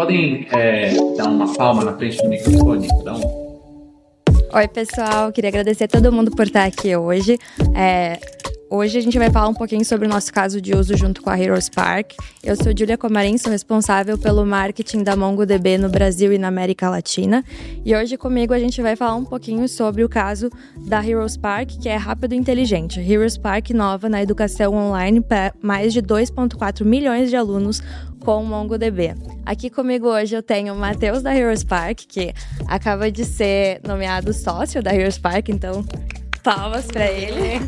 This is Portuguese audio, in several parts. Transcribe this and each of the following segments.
podem é, dar uma palma na frente do microfone, então? Oi, pessoal. Queria agradecer a todo mundo por estar aqui hoje. É, Hoje a gente vai falar um pouquinho sobre o nosso caso de uso junto com a Heroes Park. Eu sou Julia Comarim, sou responsável pelo marketing da MongoDB no Brasil e na América Latina. E hoje comigo a gente vai falar um pouquinho sobre o caso da Heroes Park, que é rápido e inteligente. Heroes Park nova na educação online para mais de 2,4 milhões de alunos com o MongoDB. Aqui comigo hoje eu tenho o Matheus da Heroes Park, que acaba de ser nomeado sócio da Heroes Park, então palmas para ele.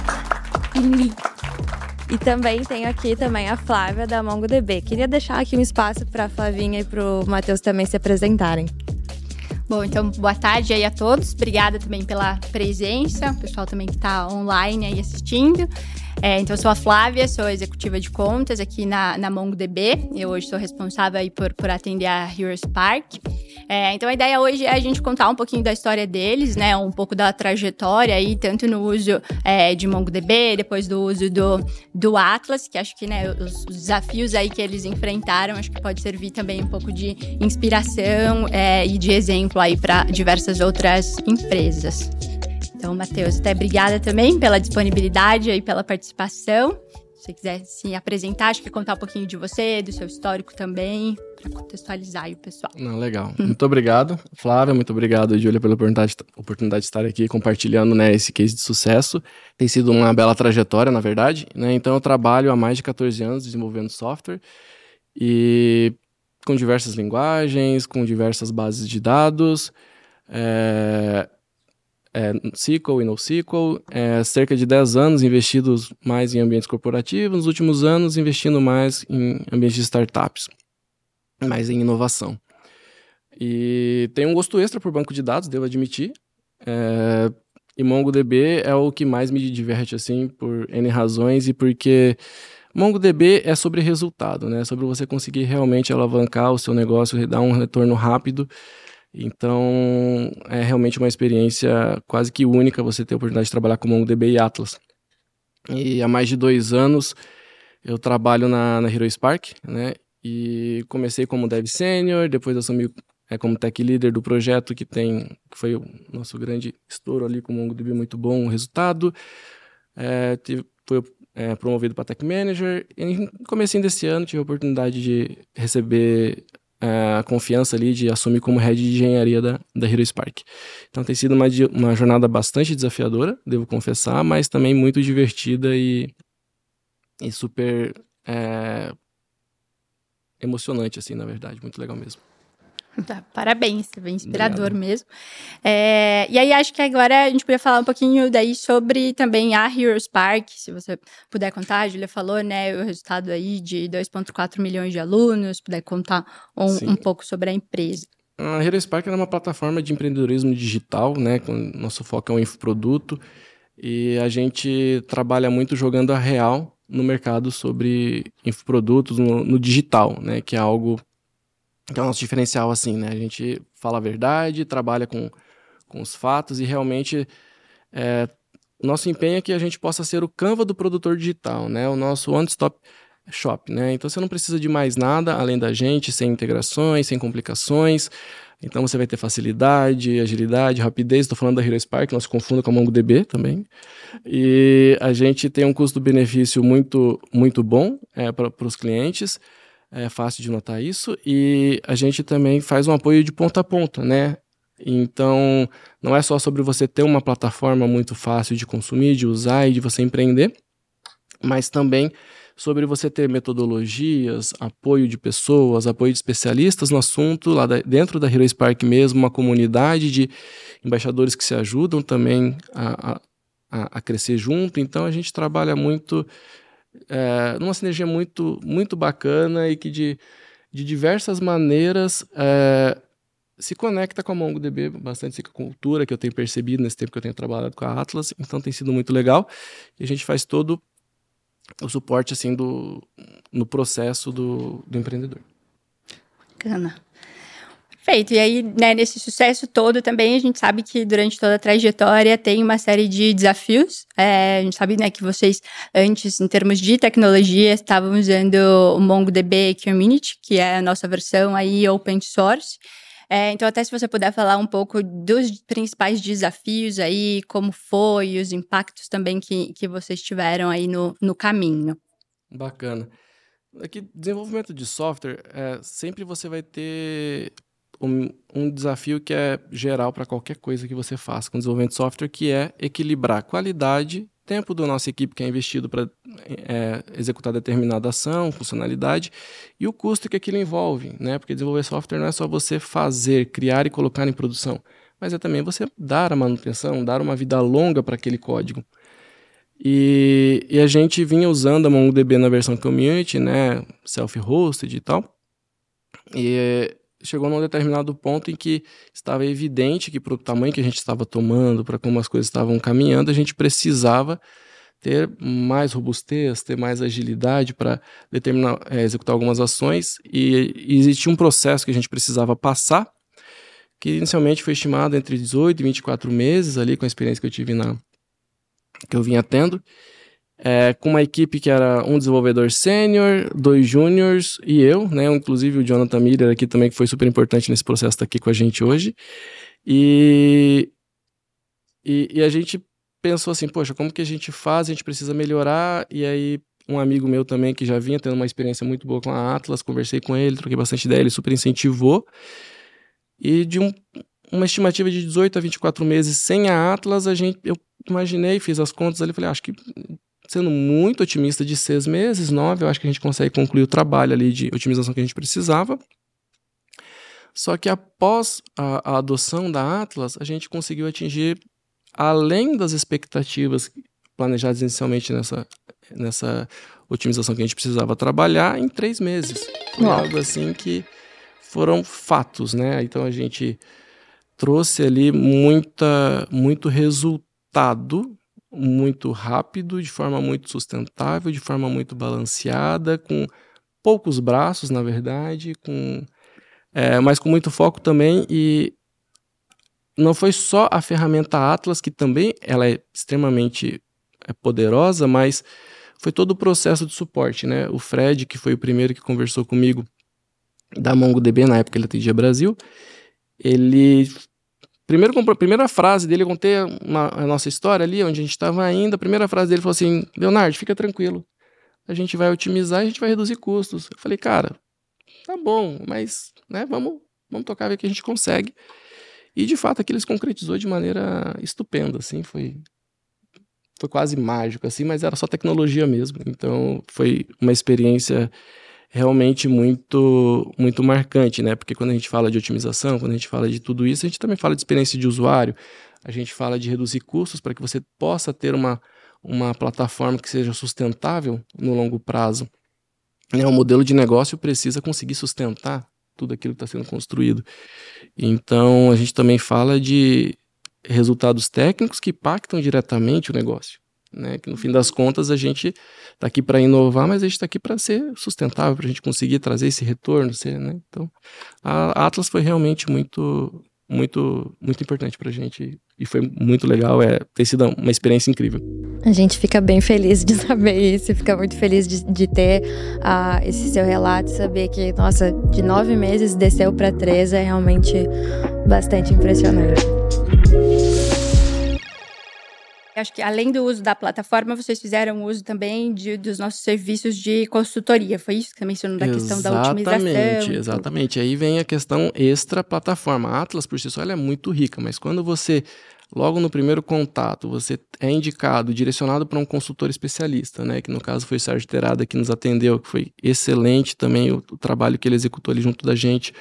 E também tenho aqui também a Flávia da MongoDB. Queria deixar aqui um espaço para a Flavinha e para o Matheus também se apresentarem. Bom, então boa tarde aí a todos. Obrigada também pela presença, o pessoal também que está online aí assistindo. É, então, eu sou a Flávia, sou executiva de contas aqui na, na MongoDB. Eu hoje sou responsável aí por, por atender a Heroes Park. É, então, a ideia hoje é a gente contar um pouquinho da história deles, né? Um pouco da trajetória aí, tanto no uso é, de MongoDB, depois do uso do, do Atlas, que acho que né, os, os, desafios aí que eles enfrentaram, acho que pode servir também um pouco de inspiração é, e de exemplo aí para diversas outras empresas. Então, Matheus, até obrigada também pela disponibilidade e pela participação. Se você quiser se apresentar, acho que contar um pouquinho de você, do seu histórico também, para contextualizar aí o pessoal. Não, legal. Muito obrigado, Flávia. Muito obrigado, Júlia, pela oportunidade, oportunidade de estar aqui compartilhando né, esse case de sucesso. Tem sido uma bela trajetória, na verdade. Né? Então, eu trabalho há mais de 14 anos desenvolvendo software e com diversas linguagens, com diversas bases de dados. É, é, SQL e NoSQL, é, cerca de 10 anos investidos mais em ambientes corporativos, nos últimos anos investindo mais em ambientes de startups, mais em inovação. E tem um gosto extra por banco de dados, devo admitir. É, e MongoDB é o que mais me diverte, assim, por N razões e porque MongoDB é sobre resultado, né? Sobre você conseguir realmente alavancar o seu negócio, dar um retorno rápido então, é realmente uma experiência quase que única você ter a oportunidade de trabalhar com MongoDB e Atlas. E há mais de dois anos eu trabalho na, na Hero Spark, né? E comecei como dev sênior, depois assumi é, como tech leader do projeto que tem, que foi o nosso grande estouro ali com o MongoDB, muito bom o resultado. É, tive, foi é, promovido para tech manager. E no comecinho desse ano tive a oportunidade de receber a confiança ali de assumir como head de engenharia da, da Hero Spark. Então tem sido uma, uma jornada bastante desafiadora, devo confessar, mas também muito divertida e, e super é, emocionante, assim, na verdade. Muito legal mesmo. Tá, parabéns, bem inspirador Obrigado. mesmo. É, e aí, acho que agora a gente podia falar um pouquinho daí sobre também a Heroes Park, se você puder contar, a Julia falou, né, o resultado aí de 2,4 milhões de alunos, puder contar um, um, pouco sobre a empresa. A Heroes Park é uma plataforma de empreendedorismo digital, né, com nosso foco é o infoproduto, e a gente trabalha muito jogando a real no mercado sobre infoprodutos no, no digital, né, que é algo que é o nosso diferencial, assim, né? A gente fala a verdade, trabalha com, com os fatos e realmente é, o nosso empenho é que a gente possa ser o Canva do produtor digital, né? O nosso one-stop shop, né? Então você não precisa de mais nada além da gente, sem integrações, sem complicações. Então você vai ter facilidade, agilidade, rapidez. Estou falando da Hero Spark, não se confunda com a MongoDB também. E a gente tem um custo-benefício muito, muito bom é, para os clientes é fácil de notar isso. E a gente também faz um apoio de ponta a ponta, né? Então, não é só sobre você ter uma plataforma muito fácil de consumir, de usar e de você empreender, mas também sobre você ter metodologias, apoio de pessoas, apoio de especialistas no assunto, lá dentro da Hero Spark mesmo, uma comunidade de embaixadores que se ajudam também a, a, a crescer junto. Então, a gente trabalha muito é, numa sinergia muito, muito bacana e que de, de diversas maneiras é, se conecta com a MongoDB, bastante com a cultura que eu tenho percebido nesse tempo que eu tenho trabalhado com a Atlas, então tem sido muito legal. E a gente faz todo o suporte assim do, no processo do, do empreendedor. Bacana. Feito. E aí, né, nesse sucesso todo também, a gente sabe que durante toda a trajetória tem uma série de desafios. É, a gente sabe, né, que vocês, antes, em termos de tecnologia, estavam usando o MongoDB Community, que é a nossa versão aí open source. É, então, até se você puder falar um pouco dos principais desafios aí, como foi, os impactos também que, que vocês tiveram aí no, no caminho. Bacana. Aqui, desenvolvimento de software, é, sempre você vai ter um, um desafio que é geral para qualquer coisa que você faça com desenvolvimento de software, que é equilibrar qualidade, tempo da nossa equipe que é investido para é, executar determinada ação, funcionalidade, e o custo que aquilo envolve, né? Porque desenvolver software não é só você fazer, criar e colocar em produção, mas é também você dar a manutenção, dar uma vida longa para aquele código. E, e, a gente vinha usando a MongoDB na versão community, né, self-hosted e tal. E chegou num determinado ponto em que estava evidente que, para o tamanho que a gente estava tomando, para como as coisas estavam caminhando, a gente precisava ter mais robustez, ter mais agilidade para determinar, é, executar algumas ações. E, e existia um processo que a gente precisava passar, que inicialmente foi estimado entre 18 e 24 meses ali com a experiência que eu tive na que eu vinha tendo é, com uma equipe que era um desenvolvedor sênior, dois júniors e eu, né? Inclusive o Jonathan Miller aqui também, que foi super importante nesse processo, está aqui com a gente hoje. E, e, e, a gente pensou assim, poxa, como que a gente faz? A gente precisa melhorar. E aí um amigo meu também, que já vinha tendo uma experiência muito boa com a Atlas, conversei com ele, troquei bastante ideia, ele super incentivou. E de um, uma estimativa de 18 a 24 meses sem a Atlas, a gente, eu imaginei, fiz as contas ali, falei, ah, acho que sendo muito otimista, de seis meses, nove, eu acho que a gente consegue concluir o trabalho ali de otimização que a gente precisava. Só que após a, a adoção da Atlas, a gente conseguiu atingir, além das expectativas planejadas inicialmente nessa, nessa otimização que a gente precisava trabalhar, em três meses. Foi algo assim que foram fatos, né? Então a gente trouxe ali muita, muito resultado muito rápido, de forma muito sustentável, de forma muito balanceada, com poucos braços, na verdade, com é, mas com muito foco também e não foi só a ferramenta Atlas que também ela é extremamente é, poderosa, mas foi todo o processo de suporte, né? O Fred, que foi o primeiro que conversou comigo da MongoDB na época ele atendia Brasil, ele Primeiro, primeira frase dele, eu contei uma, a nossa história ali, onde a gente estava ainda. A primeira frase dele falou assim: Leonardo, fica tranquilo. A gente vai otimizar a gente vai reduzir custos. Eu falei, cara, tá bom, mas né, vamos, vamos tocar ver que a gente consegue. E de fato aquilo se concretizou de maneira estupenda, assim, foi foi quase mágico assim, mas era só tecnologia mesmo. Então foi uma experiência realmente muito muito marcante, né? Porque quando a gente fala de otimização, quando a gente fala de tudo isso, a gente também fala de experiência de usuário, a gente fala de reduzir custos para que você possa ter uma, uma plataforma que seja sustentável no longo prazo. Né? O modelo de negócio precisa conseguir sustentar tudo aquilo que está sendo construído. Então, a gente também fala de resultados técnicos que impactam diretamente o negócio né? Que no fim das contas a gente está aqui para inovar, mas a gente está aqui para ser sustentável, para a gente conseguir trazer esse retorno, ser, né? Então, a Atlas foi realmente muito, muito, muito importante para a gente e foi muito legal, é ter sido uma experiência incrível. A gente fica bem feliz de saber isso, fica muito feliz de, de ter uh, esse seu relato, saber que, nossa, de nove meses desceu para três é realmente bastante impressionante. Acho que além do uso da plataforma, vocês fizeram uso também de, dos nossos serviços de consultoria. Foi isso que você mencionou da questão da otimização? Exatamente, exatamente. Aí vem a questão extra plataforma. A Atlas por si só é muito rica, mas quando você logo no primeiro contato, você é indicado, direcionado para um consultor especialista, né? Que no caso foi o Sérgio Terada que nos atendeu, que foi excelente também o, o trabalho que ele executou ali junto da gente.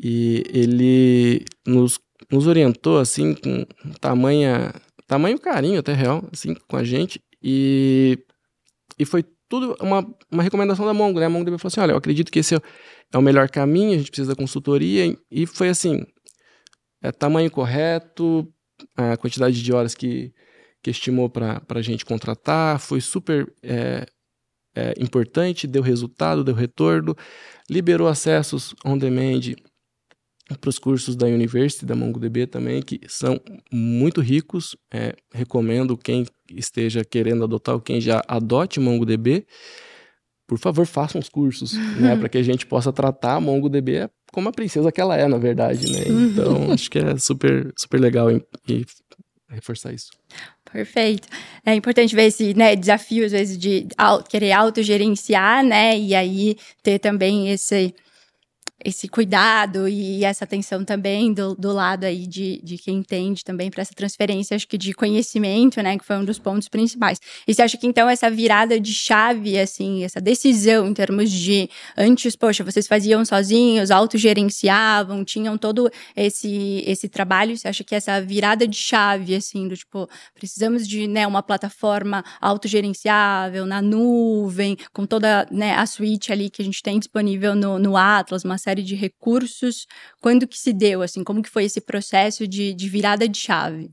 E ele nos, nos orientou assim com tamanha tamanho carinho até real, assim, com a gente. E, e foi tudo uma, uma recomendação da Mongo, né? A MongoDB falou assim, olha, eu acredito que esse é, é o melhor caminho, a gente precisa da consultoria. E foi assim, é, tamanho correto, a quantidade de horas que, que estimou para a gente contratar, foi super é, é, importante, deu resultado, deu retorno, liberou acessos on demand para os cursos da University, da MongoDB também, que são muito ricos. É, recomendo quem esteja querendo adotar ou quem já adote MongoDB, por favor, façam os cursos, né, para que a gente possa tratar a MongoDB como a princesa que ela é, na verdade, né? Uhum. Então, acho que é super, super legal e, e reforçar isso. Perfeito. É importante ver esse né, desafio, às vezes, de querer autogerenciar, né? E aí ter também esse esse cuidado e essa atenção também do, do lado aí de, de quem entende também para essa transferência, acho que de conhecimento, né, que foi um dos pontos principais. E você acha que então essa virada de chave, assim, essa decisão em termos de antes, poxa, vocês faziam sozinhos, autogerenciavam, tinham todo esse esse trabalho, você acha que essa virada de chave, assim, do tipo, precisamos de, né, uma plataforma autogerenciável na nuvem, com toda, né, a suite ali que a gente tem disponível no, no Atlas, uma série de recursos. Quando que se deu, assim? Como que foi esse processo de, de virada de chave?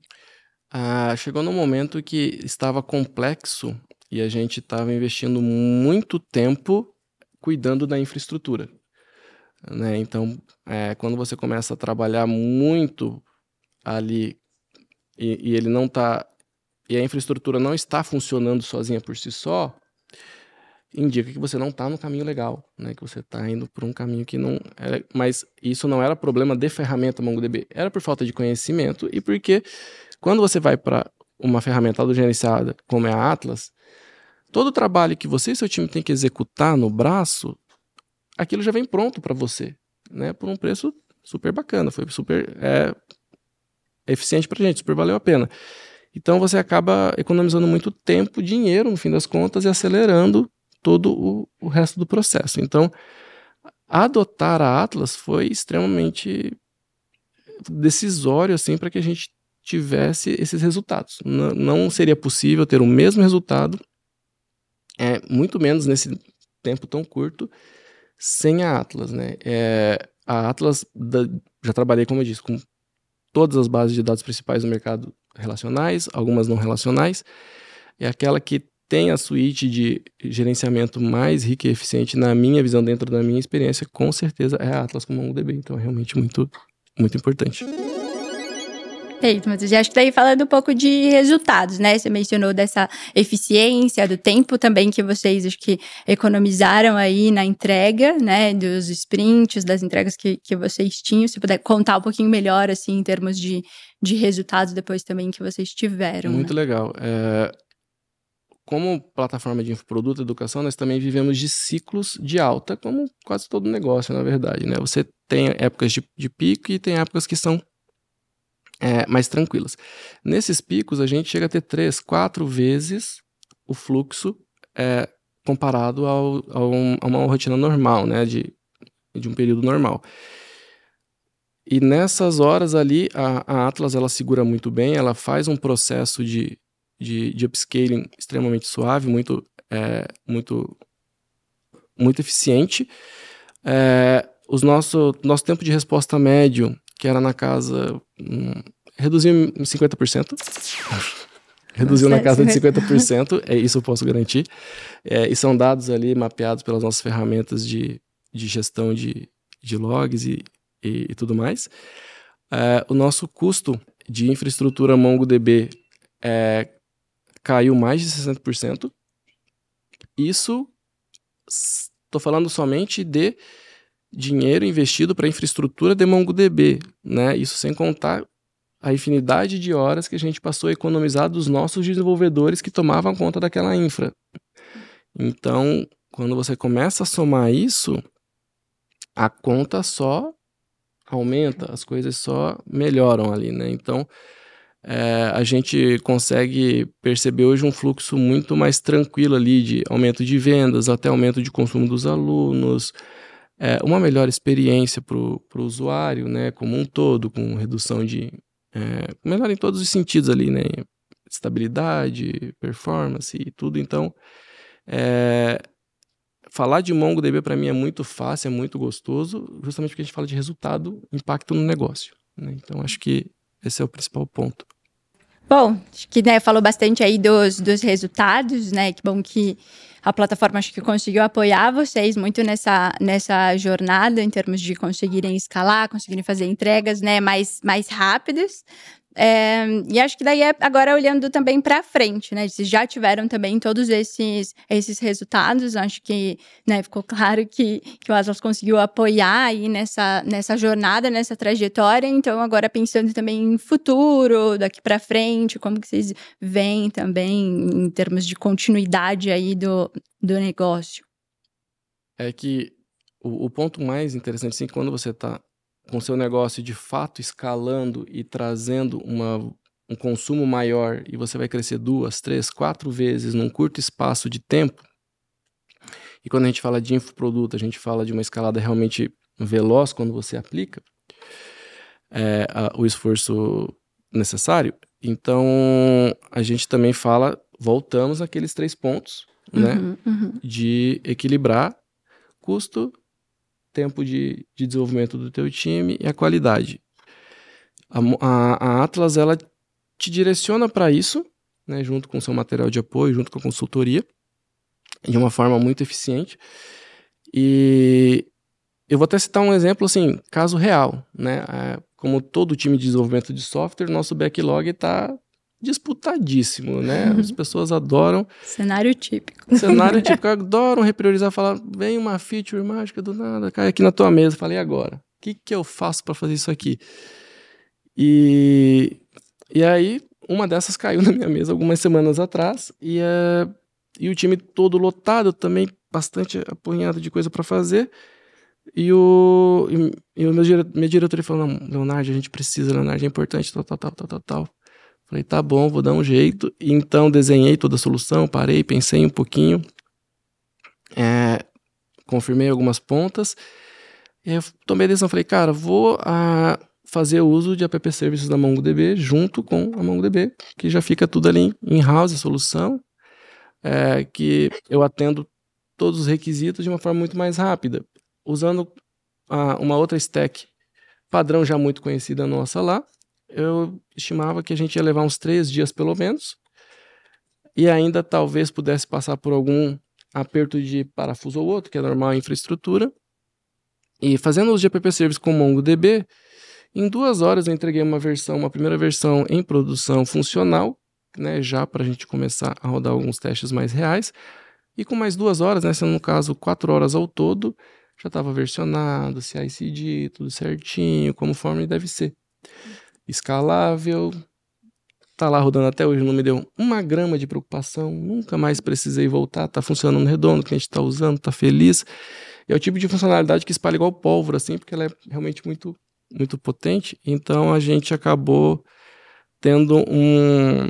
Ah, chegou num momento que estava complexo e a gente estava investindo muito tempo cuidando da infraestrutura. Né? Então, é, quando você começa a trabalhar muito ali e, e ele não está e a infraestrutura não está funcionando sozinha por si só, indica que você não está no caminho legal, né? Que você está indo por um caminho que não era, mas isso não era problema de ferramenta MongoDB, era por falta de conhecimento e porque quando você vai para uma ferramenta autogerenciada como é a Atlas, todo o trabalho que você e seu time tem que executar no braço, aquilo já vem pronto para você, né? Por um preço super bacana, foi super é, eficiente para gente, super valeu a pena. Então você acaba economizando muito tempo, dinheiro, no fim das contas, e acelerando todo o, o resto do processo. Então, adotar a Atlas foi extremamente decisório assim para que a gente tivesse esses resultados. N não seria possível ter o mesmo resultado, é, muito menos nesse tempo tão curto, sem a Atlas. Né? É, a Atlas, da, já trabalhei, como eu disse, com todas as bases de dados principais do mercado relacionais, algumas não relacionais, é aquela que tem a suíte de gerenciamento mais rica e eficiente, na minha visão, dentro da minha experiência, com certeza é a Atlas com MongoDB. Então é realmente muito, muito importante. Perfeito, mas eu acho que daí falando um pouco de resultados, né? Você mencionou dessa eficiência, do tempo também que vocês acho que economizaram aí na entrega, né? Dos sprints, das entregas que, que vocês tinham. Se puder contar um pouquinho melhor, assim, em termos de, de resultados depois também que vocês tiveram. Muito né? legal. É, como plataforma de infoproduto educação, nós também vivemos de ciclos de alta, como quase todo negócio, na verdade. Né? Você tem épocas de, de pico e tem épocas que são é, mais tranquilas. Nesses picos, a gente chega a ter três, quatro vezes o fluxo é, comparado ao, ao, a uma rotina normal, né? de, de um período normal. E nessas horas ali, a, a Atlas ela segura muito bem, ela faz um processo de de, de upscaling extremamente suave, muito, é, muito, muito eficiente. É, os nosso, nosso tempo de resposta médio, que era na casa. Hum, reduziu em 50%. reduziu na casa de 50%, é isso eu posso garantir. É, e são dados ali mapeados pelas nossas ferramentas de, de gestão de, de logs e, e, e tudo mais. É, o nosso custo de infraestrutura MongoDB é, caiu mais de 60%. Isso, estou falando somente de dinheiro investido para infraestrutura de MongoDB, né? Isso sem contar a infinidade de horas que a gente passou a economizar dos nossos desenvolvedores que tomavam conta daquela infra. Então, quando você começa a somar isso, a conta só aumenta, as coisas só melhoram ali, né? Então, é, a gente consegue perceber hoje um fluxo muito mais tranquilo ali de aumento de vendas até aumento de consumo dos alunos, é, uma melhor experiência para o usuário, né, como um todo, com redução de. É, melhor em todos os sentidos ali, né? Estabilidade, performance e tudo. Então, é, falar de MongoDB para mim é muito fácil, é muito gostoso, justamente porque a gente fala de resultado, impacto no negócio. Né? Então, acho que esse é o principal ponto. Bom, acho que né, falou bastante aí dos, dos resultados, né? Que bom que a plataforma acho que conseguiu apoiar vocês muito nessa, nessa jornada em termos de conseguirem escalar, conseguirem fazer entregas, né, mais, mais rápidas. É, e acho que daí é agora olhando também para frente, né? Vocês já tiveram também todos esses, esses resultados. Acho que né, ficou claro que, que o Atlas conseguiu apoiar aí nessa, nessa jornada, nessa trajetória. Então, agora pensando também em futuro, daqui para frente, como que vocês veem também em termos de continuidade aí do, do negócio? É que o, o ponto mais interessante, assim, quando você está com seu negócio de fato escalando e trazendo uma, um consumo maior e você vai crescer duas, três, quatro vezes num curto espaço de tempo. E quando a gente fala de infoproduto, a gente fala de uma escalada realmente veloz quando você aplica é, a, o esforço necessário. Então, a gente também fala, voltamos àqueles três pontos, né, uhum, uhum. de equilibrar custo, tempo de, de desenvolvimento do teu time e a qualidade. A, a, a Atlas, ela te direciona para isso, né, junto com o seu material de apoio, junto com a consultoria, de uma forma muito eficiente. E eu vou até citar um exemplo, assim, caso real, né? É, como todo time de desenvolvimento de software, nosso backlog está disputadíssimo, né? As pessoas adoram. Cenário típico. Cenário típico, adoram repriorizar, falar, vem uma feature mágica do nada, cai aqui na tua mesa. Falei, agora? O que, que eu faço para fazer isso aqui? E, e aí, uma dessas caiu na minha mesa algumas semanas atrás, e, uh, e o time todo lotado, também bastante apunhado de coisa para fazer. E o, e, e o meu, meu diretor falou: Não, Leonardo, a gente precisa, Leonardo, é importante, tal, tal, tal, tal, tal, tal. Falei, tá bom, vou dar um jeito. Então desenhei toda a solução, parei, pensei um pouquinho, é, confirmei algumas pontas. E eu tomei a decisão, falei, cara, vou a, ah, fazer uso de app services da MongoDB junto com a MongoDB, que já fica tudo ali em house, a solução, é, que eu atendo todos os requisitos de uma forma muito mais rápida, usando a, ah, uma outra stack padrão já muito conhecida nossa lá, eu estimava que a gente ia levar uns três dias pelo menos, e ainda talvez pudesse passar por algum aperto de parafuso ou outro, que é normal em infraestrutura. E fazendo os GPP Service com MongoDB, em duas horas eu entreguei uma versão, uma primeira versão em produção funcional, né, já para a gente começar a rodar alguns testes mais reais. E com mais duas horas, né, sendo no caso quatro horas ao todo, já estava versionado, CI/CD, tudo certinho, conforme deve ser escalável. Tá lá rodando até hoje, não me deu uma grama de preocupação, nunca mais precisei voltar, tá funcionando redondo, o cliente tá usando, tá feliz. É o tipo de funcionalidade que espalha igual pólvora, assim, porque ela é realmente muito, muito potente. Então a gente acabou tendo um,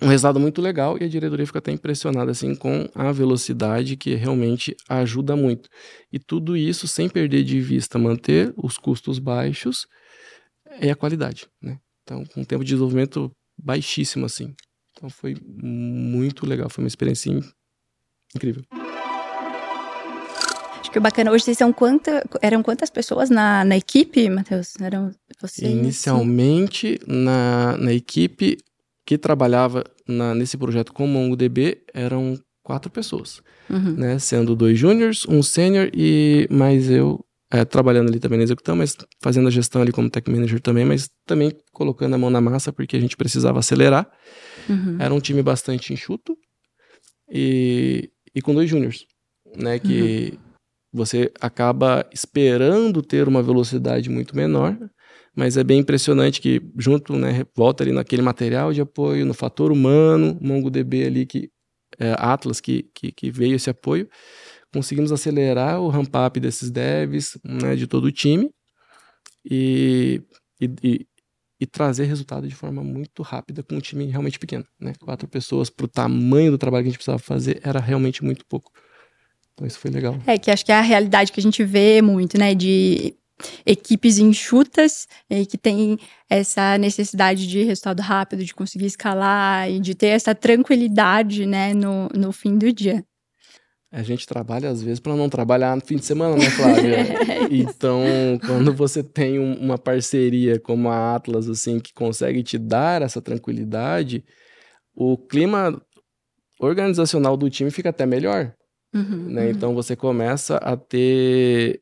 um resultado muito legal e a diretoria fica até impressionada assim com a velocidade que realmente ajuda muito. E tudo isso sem perder de vista manter os custos baixos é a qualidade, né? Então, com um tempo de desenvolvimento baixíssimo, assim. Então, foi muito legal, foi uma experiência incrível. Acho que o bacana, hoje vocês são quanta, eram quantas pessoas na, na equipe, Matheus? Eram vocês? Inicialmente, na, na equipe que trabalhava na, nesse projeto com o MongoDB, eram quatro pessoas, uhum. né? Sendo dois júniors, um sênior e mais eu é, trabalhando ali também na execução, mas fazendo a gestão ali como tech manager também, mas também colocando a mão na massa porque a gente precisava acelerar. Uhum. Era um time bastante enxuto e, e com dois júniors, né? Que uhum. você acaba esperando ter uma velocidade muito menor, mas é bem impressionante que junto, né, volta ali naquele material de apoio, no fator humano, MongoDB ali que é, Atlas que, que, que veio esse apoio conseguimos acelerar o ramp-up desses devs, né, de todo o time, e, e, e, trazer resultado de forma muito rápida com um time realmente pequeno. Né? Quatro pessoas para o tamanho do trabalho que a gente precisava fazer era realmente muito pouco. Então isso foi legal. É, que acho que é a realidade que a gente vê muito, né, de equipes enxutas e que tem essa necessidade de resultado rápido, de conseguir escalar e de ter essa tranquilidade, né, no, no fim do dia. A gente trabalha às vezes para não trabalhar no fim de semana, né, Flávia? então, quando você tem um, uma parceria como a Atlas, assim, que consegue te dar essa tranquilidade, o clima organizacional do time fica até melhor. Uhum, né? uhum. Então você começa a ter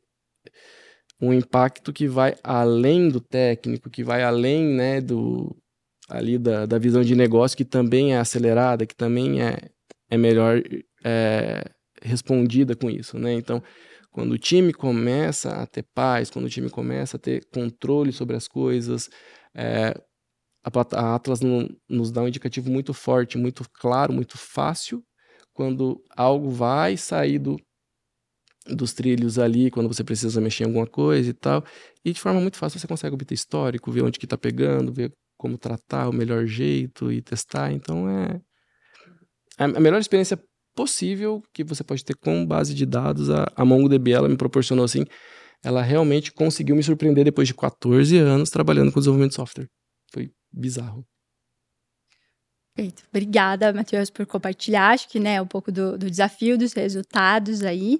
um impacto que vai além do técnico, que vai além né, do, ali da, da visão de negócio, que também é acelerada, que também é, é melhor é, respondida com isso. Né? Então, quando o time começa a ter paz, quando o time começa a ter controle sobre as coisas, é, a, Atlas no, nos dá um indicativo muito forte, muito claro, muito fácil, quando algo vai sair do, dos trilhos ali, quando você precisa mexer em alguma coisa e tal. E de forma muito fácil você consegue obter histórico, ver onde que tá pegando, ver como tratar o melhor jeito e testar. Então é a melhor experiência possível que você pode ter com base de dados. A, a MongoDB ela me proporcionou assim, ela realmente conseguiu me surpreender depois de 14 anos trabalhando com desenvolvimento de software. Foi bizarro. Perfeito. Obrigada, Matheus, por compartilhar, acho que, né, um pouco do, do desafio, dos resultados aí.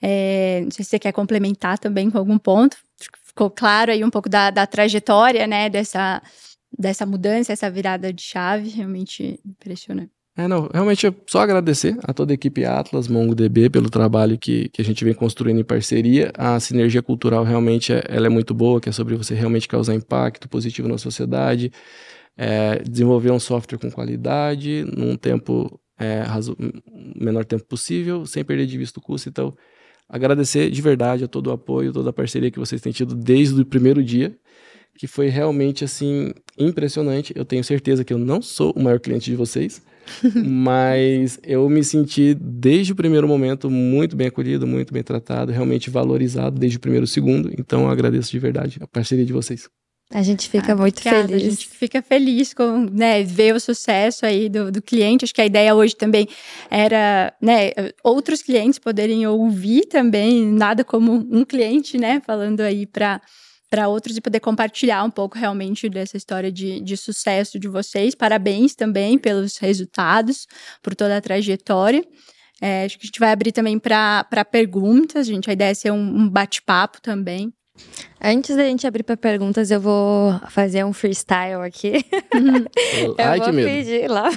É, não sei se você quer complementar também com algum ponto. Ficou claro aí um pouco da, da trajetória, né, dessa, dessa mudança, essa virada de chave, realmente impressionante. É, não, realmente é só agradecer a toda a equipe Atlas, MongoDB, pelo trabalho que, que a gente vem construindo em parceria. A sinergia cultural realmente é, ela é muito boa, que é sobre você realmente causar impacto positivo na sociedade, é, desenvolver um software com qualidade, num tempo, é, menor tempo possível, sem perder de vista o custo. Então, agradecer de verdade a todo o apoio, toda a parceria que vocês têm tido desde o primeiro dia, que foi realmente, assim, impressionante. Eu tenho certeza que eu não sou o maior cliente de vocês, mas eu me senti desde o primeiro momento muito bem acolhido, muito bem tratado, realmente valorizado desde o primeiro segundo. Então eu agradeço de verdade a parceria de vocês. A gente fica ah, muito obrigada. feliz. A gente fica feliz com né, ver o sucesso aí do, do cliente. Acho que a ideia hoje também era né, outros clientes poderem ouvir também, nada como um cliente, né, falando aí para para outros e poder compartilhar um pouco realmente dessa história de, de sucesso de vocês. Parabéns também pelos resultados, por toda a trajetória. É, acho que a gente vai abrir também para perguntas, gente. A ideia é ser um, um bate-papo também. Antes da gente abrir para perguntas, eu vou fazer um freestyle aqui. eu Ai, vou que medo. pedir lá.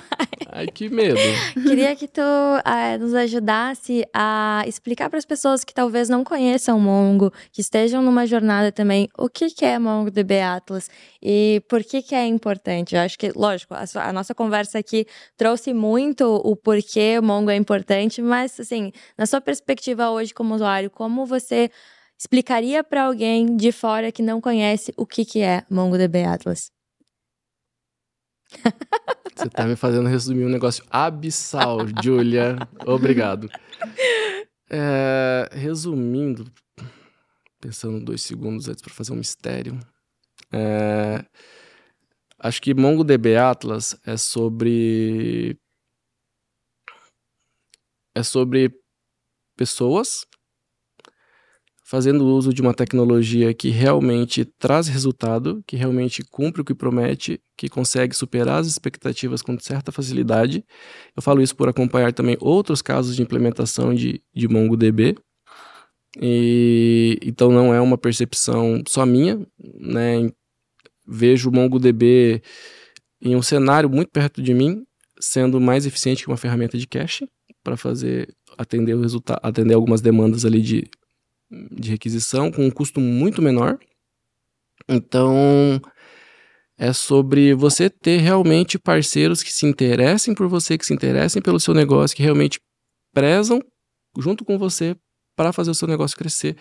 Ai, que medo. Queria que tu uh, nos ajudasse a explicar para as pessoas que talvez não conheçam o Mongo, que estejam numa jornada também, o que, que é MongoDB Atlas e por que, que é importante. Eu acho que, lógico, a, a nossa conversa aqui trouxe muito o porquê o Mongo é importante, mas, assim, na sua perspectiva hoje como usuário, como você explicaria para alguém de fora que não conhece o que, que é MongoDB Atlas? Você tá me fazendo resumir um negócio abissal, Julia. Obrigado. É, resumindo, pensando dois segundos antes para fazer um mistério. É, acho que MongoDB Atlas é sobre é sobre pessoas fazendo uso de uma tecnologia que realmente traz resultado, que realmente cumpre o que promete, que consegue superar as expectativas com certa facilidade. Eu falo isso por acompanhar também outros casos de implementação de, de MongoDB. E, então não é uma percepção só minha, né? Vejo o MongoDB em um cenário muito perto de mim, sendo mais eficiente que uma ferramenta de cache para fazer atender o resultado, atender algumas demandas ali de de requisição com um custo muito menor. Então, é sobre você ter realmente parceiros que se interessem por você, que se interessem pelo seu negócio, que realmente prezam junto com você para fazer o seu negócio crescer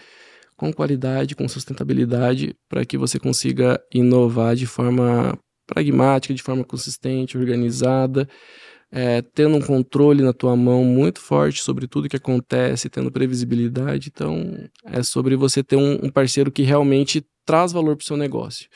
com qualidade, com sustentabilidade, para que você consiga inovar de forma pragmática, de forma consistente, organizada, é, tendo um controle na tua mão muito forte sobre tudo que acontece, tendo previsibilidade. Então, é sobre você ter um, um parceiro que realmente traz valor para o seu negócio.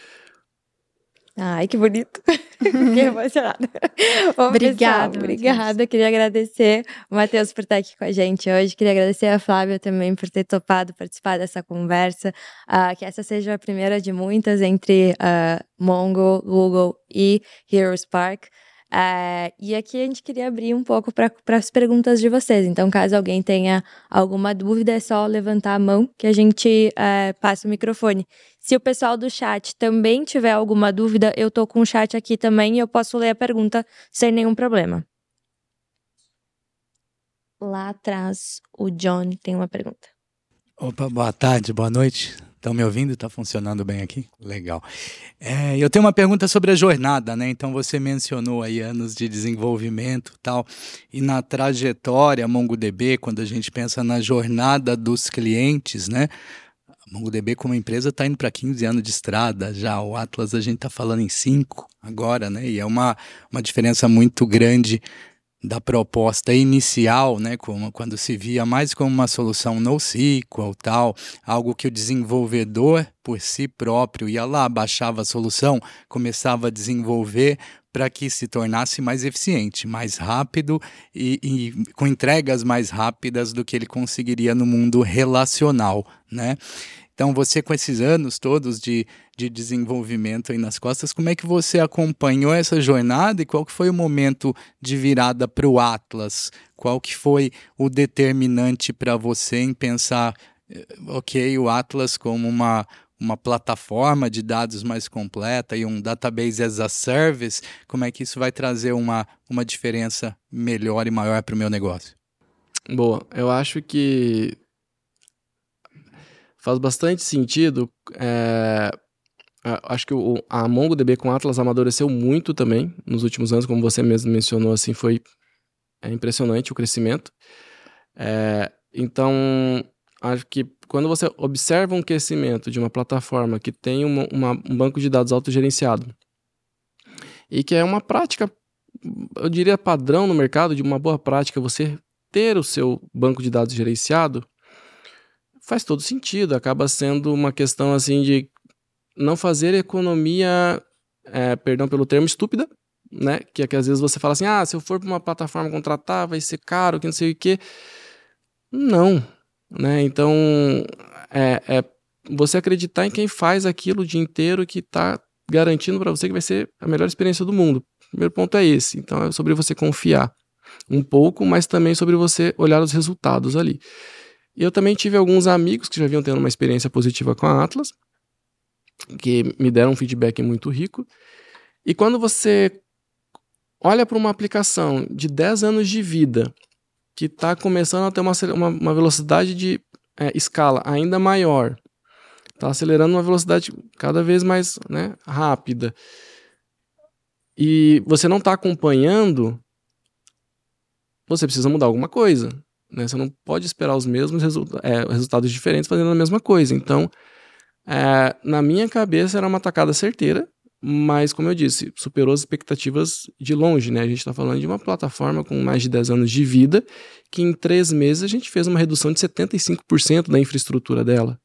Ai, que bonito. Fiquei emocionada. obrigada. Obrigada. Queria agradecer o Matheus por estar aqui com a gente hoje. Queria agradecer a Flávia também por ter topado participar dessa conversa. Uh, que essa seja a primeira de muitas entre uh, Mongo, Google e Heroes Park. É, e aqui a gente queria abrir um pouco para as perguntas de vocês. Então, caso alguém tenha alguma dúvida, é só levantar a mão que a gente é, passa o microfone. Se o pessoal do chat também tiver alguma dúvida, eu tô com o chat aqui também e eu posso ler a pergunta sem nenhum problema. lá atrás o John tem uma pergunta. Opa, boa tarde, boa noite. Estão me ouvindo? Está funcionando bem aqui? Legal. É, eu tenho uma pergunta sobre a jornada, né? Então você mencionou aí anos de desenvolvimento tal. E na trajetória MongoDB, quando a gente pensa na jornada dos clientes, né? A MongoDB como empresa está indo para 15 anos de estrada já. O Atlas a gente está falando em 5 agora, né? E é uma, uma diferença muito grande da proposta inicial, né, como quando se via mais como uma solução NoSQL, tal, algo que o desenvolvedor por si próprio ia lá, baixava a solução, começava a desenvolver para que se tornasse mais eficiente, mais rápido e, e, com entregas mais rápidas do que ele conseguiria no mundo relacional, né? Então, você com esses anos todos de, de desenvolvimento aí nas costas, como é que você acompanhou essa jornada e qual que foi o momento de virada para o Atlas? Qual que foi o determinante para você em pensar, eh, ok, o Atlas como uma, uma plataforma de dados mais completa e um database as a service, como é que isso vai trazer uma, uma diferença melhor e maior para o meu negócio? Boa, eu acho que faz bastante sentido. É, acho que o, a MongoDB com Atlas amadureceu muito também nos últimos anos, como você mesmo mencionou, assim, foi é impressionante o crescimento. É, então, acho que quando você observa um crescimento de uma plataforma que tem uma, uma, um banco de dados autogerenciado e que é uma prática, eu diria padrão no mercado, de uma boa prática, você ter o seu banco de dados gerenciado, faz todo sentido. Acaba sendo uma questão assim de não fazer economia, é, perdão pelo termo, estúpida, né? Que é que às vezes você fala assim, ah, se eu for para uma plataforma contratar, vai ser caro, que não sei o quê. Não, né? Então, é, é você acreditar em quem faz aquilo o dia inteiro que está garantindo para você que vai ser a melhor experiência do mundo. O primeiro ponto é esse. Então, é sobre você confiar um pouco, mas também sobre você olhar os resultados ali. E eu também tive alguns amigos que já vinham tendo uma experiência positiva com a Atlas, que me deram um feedback muito rico. E quando você olha para uma aplicação de 10 anos de vida, que está começando a ter uma, uma, velocidade de é, escala ainda maior, está acelerando uma velocidade cada vez mais né, rápida, e você não está acompanhando, você precisa mudar alguma coisa. Né? Você não pode esperar os mesmos é, resultados diferentes fazendo a mesma coisa. Então, é, na minha cabeça era uma tacada certeira, mas como eu disse, superou as expectativas de longe. Né? A gente está falando de uma plataforma com mais de 10 anos de vida, que em três meses a gente fez uma redução de 75% da infraestrutura dela.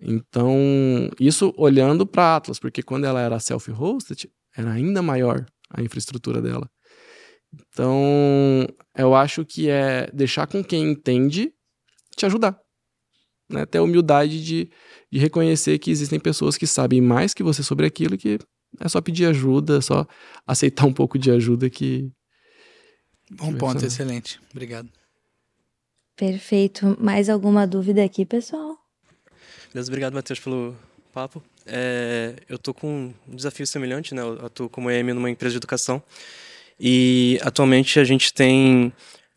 Então, isso olhando para Atlas, porque quando ela era self-hosted, era ainda maior a infraestrutura dela. Então, eu acho que é deixar com quem entende te ajudar. Né? Ter a humildade de, de reconhecer que existem pessoas que sabem mais que você sobre aquilo que é só pedir ajuda, é só aceitar um pouco de ajuda que. Bom que ponto, excelente. Obrigado. Perfeito. Mais alguma dúvida aqui, pessoal? Beleza, obrigado, Matheus, pelo papo. É, eu tô com um desafio semelhante, né? Eu atuo como EM numa empresa de educação. E atualmente a gente tem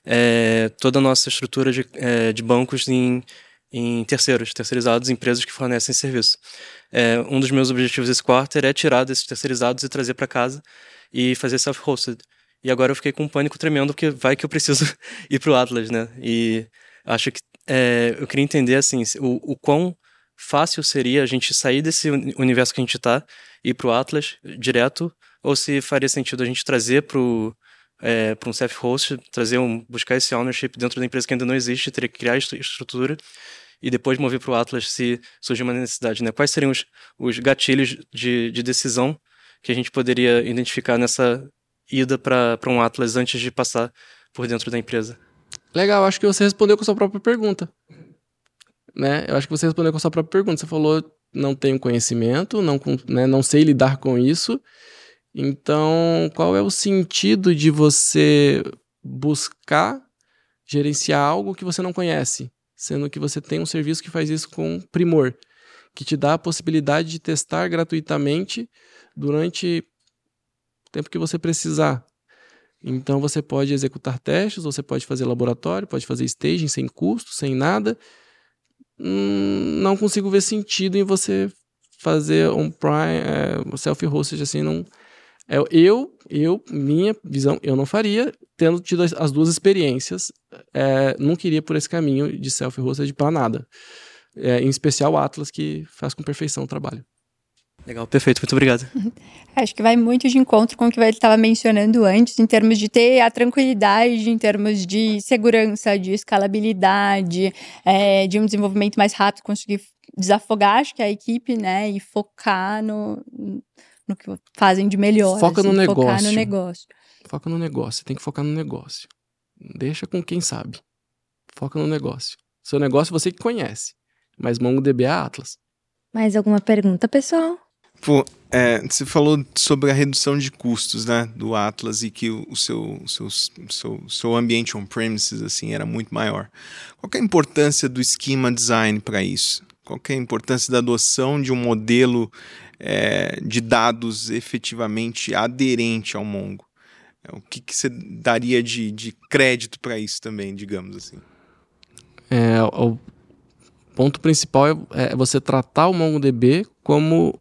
é, toda a nossa estrutura de, é, de bancos em, em terceiros, terceirizados, empresas que fornecem serviço. É, um dos meus objetivos esse quarter é tirar desses terceirizados e trazer para casa e fazer self-hosted. E agora eu fiquei com um pânico tremendo porque vai que eu preciso ir para o Atlas, né? E acho que é, eu queria entender assim o, o quão fácil seria a gente sair desse universo que a gente está e ir para o Atlas direto ou se faria sentido a gente trazer para é, um self-host, trazer um, buscar esse ownership dentro da empresa que ainda não existe, teria que criar a estrutura e depois mover para o Atlas se surgir uma necessidade. Né? Quais seriam os, os gatilhos de, de decisão que a gente poderia identificar nessa ida para um Atlas antes de passar por dentro da empresa? Legal, acho que você respondeu com a sua própria pergunta. Né? Eu acho que você respondeu com a sua própria pergunta. Você falou, não tenho conhecimento, não, né, não sei lidar com isso, então, qual é o sentido de você buscar gerenciar algo que você não conhece, sendo que você tem um serviço que faz isso com primor, que te dá a possibilidade de testar gratuitamente durante o tempo que você precisar. Então você pode executar testes, você pode fazer laboratório, pode fazer staging sem custo, sem nada. Hum, não consigo ver sentido em você fazer um prime, é, self-hosted assim, não. É, eu, eu, minha visão, eu não faria, tendo tido as, as duas experiências, é, não queria por esse caminho de self-hosted para nada. É, em especial o Atlas, que faz com perfeição o trabalho. Legal, perfeito, muito obrigado. Acho que vai muito de encontro com o que ele estava mencionando antes, em termos de ter a tranquilidade, em termos de segurança, de escalabilidade, é, de um desenvolvimento mais rápido, conseguir desafogar, acho que a equipe, né, e focar no, no que fazem de melhor. Foca assim, no negócio. Focar no negócio. Foca no negócio, tem que focar no negócio. Deixa com quem sabe. Foca no negócio. Seu negócio você que conhece, mas MongoDB é Atlas. Mais alguma pergunta, pessoal? Pô, é, você falou sobre a redução de custos, né, do Atlas e que o seu, seu, seu, seu ambiente on-premises assim era muito maior. Qual é a importância do schema design para isso? Qual é a importância da adoção de um modelo é, de dados efetivamente aderente ao Mongo? É, o que, que você daria de, de crédito para isso também, digamos assim? É, o ponto principal é, é você tratar o MongoDB como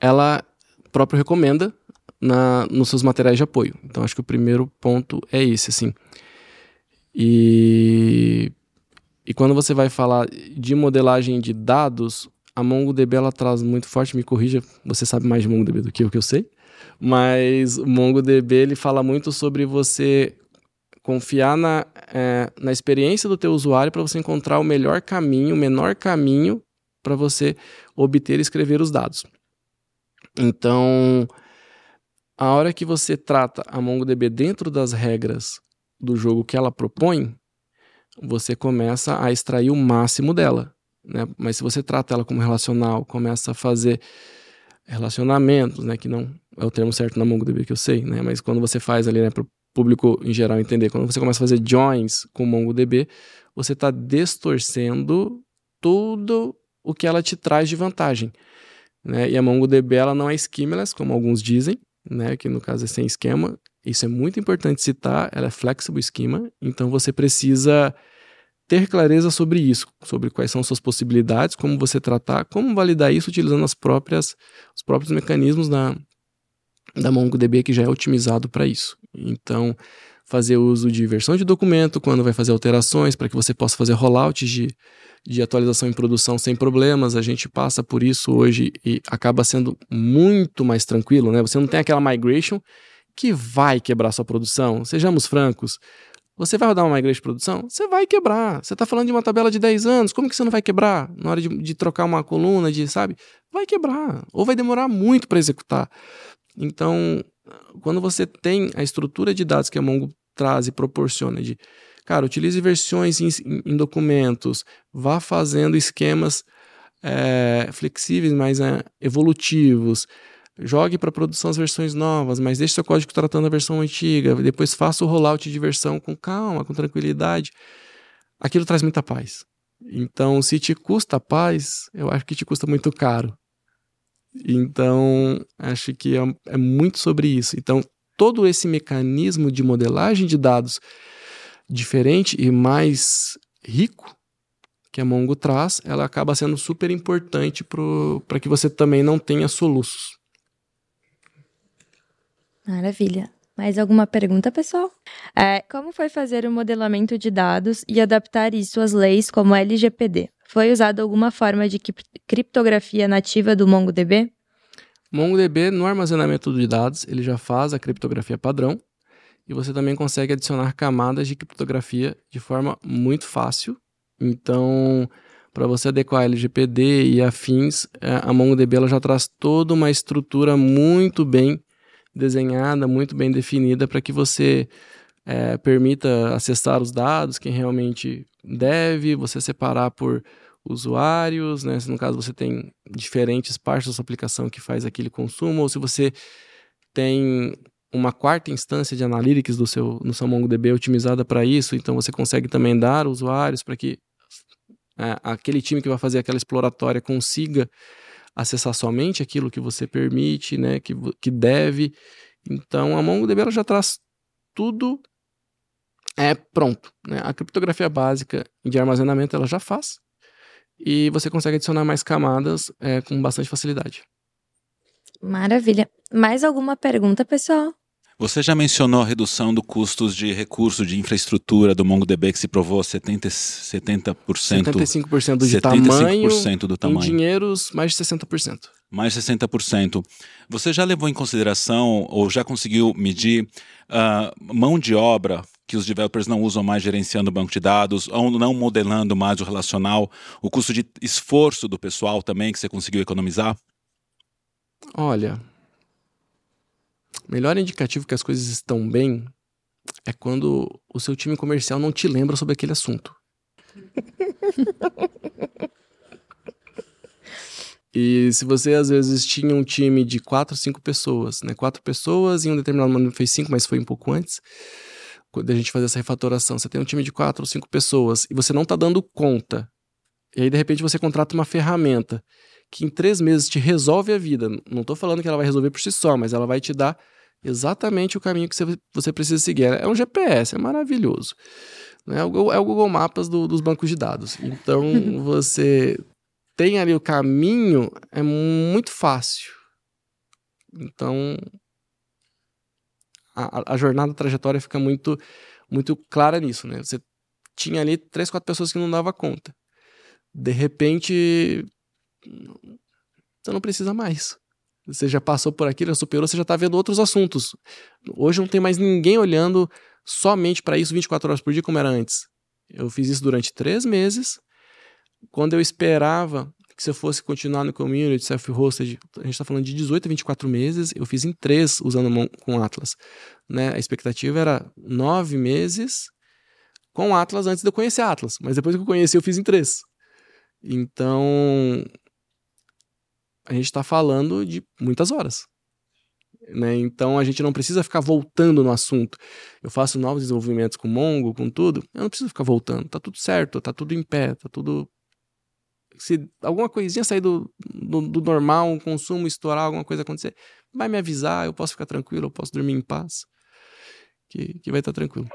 ela próprio recomenda na, nos seus materiais de apoio. Então, acho que o primeiro ponto é esse, assim. E, e quando você vai falar de modelagem de dados, a MongoDB ela traz muito forte, me corrija, você sabe mais de MongoDB do que o que eu sei, mas o MongoDB ele fala muito sobre você confiar na, é, na experiência do teu usuário para você encontrar o melhor caminho, o menor caminho para você obter e escrever os dados. Então, a hora que você trata a MongoDB dentro das regras do jogo que ela propõe, você começa a extrair o máximo dela. Né? Mas se você trata ela como relacional, começa a fazer relacionamentos, né? que não é o termo certo na MongoDB que eu sei, né? mas quando você faz ali né, para o público em geral entender, quando você começa a fazer joins com MongoDB, você está distorcendo tudo o que ela te traz de vantagem. Né? E a MongoDB ela não é schemaless, como alguns dizem, né? que no caso é sem esquema. Isso é muito importante citar, ela é flexible schema, então você precisa ter clareza sobre isso, sobre quais são suas possibilidades, como você tratar, como validar isso utilizando as próprias, os próprios mecanismos da, da MongoDB que já é otimizado para isso. Então, fazer uso de versão de documento quando vai fazer alterações, para que você possa fazer rollout de, de atualização em produção sem problemas. A gente passa por isso hoje e acaba sendo muito mais tranquilo, né? Você não tem aquela migration que vai quebrar sua produção. Sejamos francos. Você vai rodar uma migration de produção? Você vai quebrar. Você está falando de uma tabela de 10 anos, como que você não vai quebrar? Na hora de, de trocar uma coluna, de, sabe? Vai quebrar. Ou vai demorar muito para executar. Então, quando você tem a estrutura de dados que a Mongo traz e proporciona de, cara, utilize versões em, em documentos, vá fazendo esquemas é, flexíveis, mas é, evolutivos, jogue para produção as versões novas, mas deixe seu código tratando a versão antiga, depois faça o rollout de versão com calma, com tranquilidade. Aquilo traz muita paz. Então, se te custa paz, eu acho que te custa muito caro. Então, acho que é, é muito sobre isso. Então, todo esse mecanismo de modelagem de dados diferente e mais rico que a Mongo traz, ela acaba sendo super importante para que você também não tenha soluços. Maravilha. Mais alguma pergunta, pessoal? É, como foi fazer o modelamento de dados e adaptar isso às leis como LGPD? Foi usada alguma forma de criptografia nativa do MongoDB? MongoDB, no armazenamento de dados, ele já faz a criptografia padrão e você também consegue adicionar camadas de criptografia de forma muito fácil. Então, para você adequar LGPD e afins, é, a MongoDB ela já traz toda uma estrutura muito bem desenhada, muito bem definida para que você é, permita acessar os dados, quem realmente deve, você separar por usuários, né? Se no caso você tem diferentes partes da sua aplicação que faz aquele consumo, ou se você tem uma quarta instância de analytics do seu, no seu MongoDB otimizada para isso, então você consegue também dar usuários para que é, aquele time que vai fazer aquela exploratória consiga acessar somente aquilo que você permite, né, que, que deve. Então a MongoDB ela já traz tudo é pronto. Né? A criptografia básica de armazenamento ela já faz e você consegue adicionar mais camadas é, com bastante facilidade. Maravilha. Mais alguma pergunta, pessoal? Você já mencionou a redução do custos de recurso de infraestrutura do MongoDB que se provou 70, 70%, 75% de 75% tamanho, do em tamanho. dinheiros, mais de 60%. Mais 60%. Você já levou em consideração ou já conseguiu medir ah, mão de obra que os developers não usam mais gerenciando o banco de dados ou não modelando mais o relacional, o custo de esforço do pessoal também que você conseguiu economizar? Olha, melhor indicativo que as coisas estão bem é quando o seu time comercial não te lembra sobre aquele assunto. E se você às vezes tinha um time de quatro, cinco pessoas, né? Quatro pessoas, em um determinado momento fez cinco, mas foi um pouco antes, quando a gente fazer essa refatoração. Você tem um time de quatro ou cinco pessoas e você não está dando conta. E aí, de repente, você contrata uma ferramenta que em três meses te resolve a vida. Não estou falando que ela vai resolver por si só, mas ela vai te dar exatamente o caminho que você, precisa seguir. É um GPS, é maravilhoso. É o, Google- é Maps do- dos bancos de dados. Então, você tem ali o caminho, é muito fácil. Então, a, a- a jornada, a trajetória fica muito, muito clara nisso, né? Você tinha ali três, quatro pessoas que não dava conta. De repente, você não precisa mais. Você já passou por aquilo, já superou, você já está vendo outros assuntos. Hoje não tem mais ninguém olhando somente para isso 24 horas por dia como era antes. Eu fiz isso durante três meses. Quando eu esperava que se eu fosse continuar no community, self-hosted, a gente está falando de 18 a 24 meses, eu fiz em três usando com Atlas. Né? A expectativa era nove meses com Atlas antes de eu conhecer Atlas, mas depois que eu conheci eu fiz em três. Então, a gente está falando de muitas horas. Né? Então a gente não precisa ficar voltando no assunto. Eu faço novos desenvolvimentos com Mongo, com tudo. Eu não preciso ficar voltando. Tá tudo certo, tá tudo em pé, tá tudo. Se alguma coisinha sair do, do, do normal, um consumo estourar, alguma coisa acontecer, vai me avisar, eu posso ficar tranquilo, eu posso dormir em paz. Que, que vai estar tranquilo.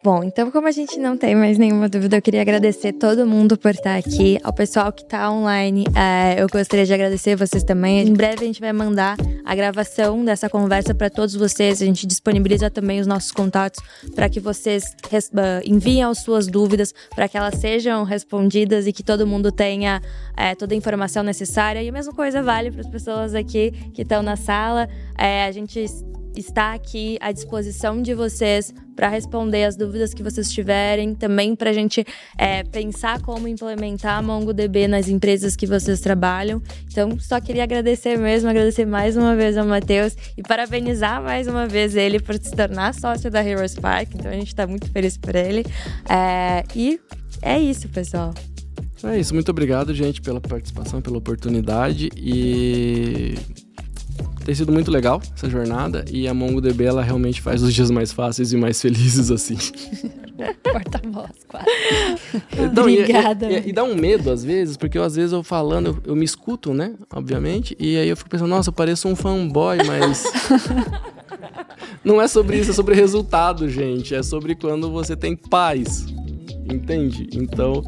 Bom, então como a gente não tem mais nenhuma dúvida, eu queria agradecer todo mundo por estar aqui. Ao pessoal que está online, é, eu gostaria de agradecer vocês também. Em breve a gente vai mandar a gravação dessa conversa para todos vocês. A gente disponibiliza também os nossos contatos para que vocês ah, enviem as suas dúvidas, para que elas sejam respondidas e que todo mundo tenha é, toda a informação necessária. E a mesma coisa vale para as pessoas aqui que estão na sala. É, a gente está aqui à disposição de vocês para responder as dúvidas que vocês tiverem, também para a gente é, pensar como implementar MongoDB nas empresas que vocês trabalham. Então, só queria agradecer mesmo, agradecer mais uma vez ao Matheus e parabenizar mais uma vez ele por se tornar sócio da Heroes Park. Então, a gente está muito feliz por ele. É, e é isso, pessoal. É isso, muito obrigado, gente, pela participação, pela oportunidade e tem sido muito legal essa jornada e a MongoDB ela realmente faz os dias mais fáceis e mais felizes assim. Porta-voz, quase. Não, e- Obrigada. E, e- e dá um medo às vezes, porque eu, às vezes eu falando, eu, eu me escuto, né? Obviamente, e aí eu fico pensando, nossa, eu pareço um fanboy, mas. Não é sobre isso, é sobre resultado, gente. É sobre quando você tem paz. Entende? Então,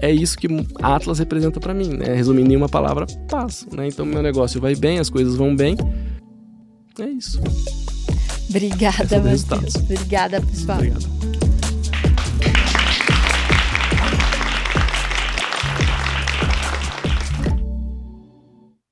é isso que Atlas representa pra mim, né? Resumindo em uma palavra, paz. Né? Então, meu negócio vai bem, as coisas vão bem. É isso. Obrigada, É Matheus. Obrigada, pessoal. Obrigado.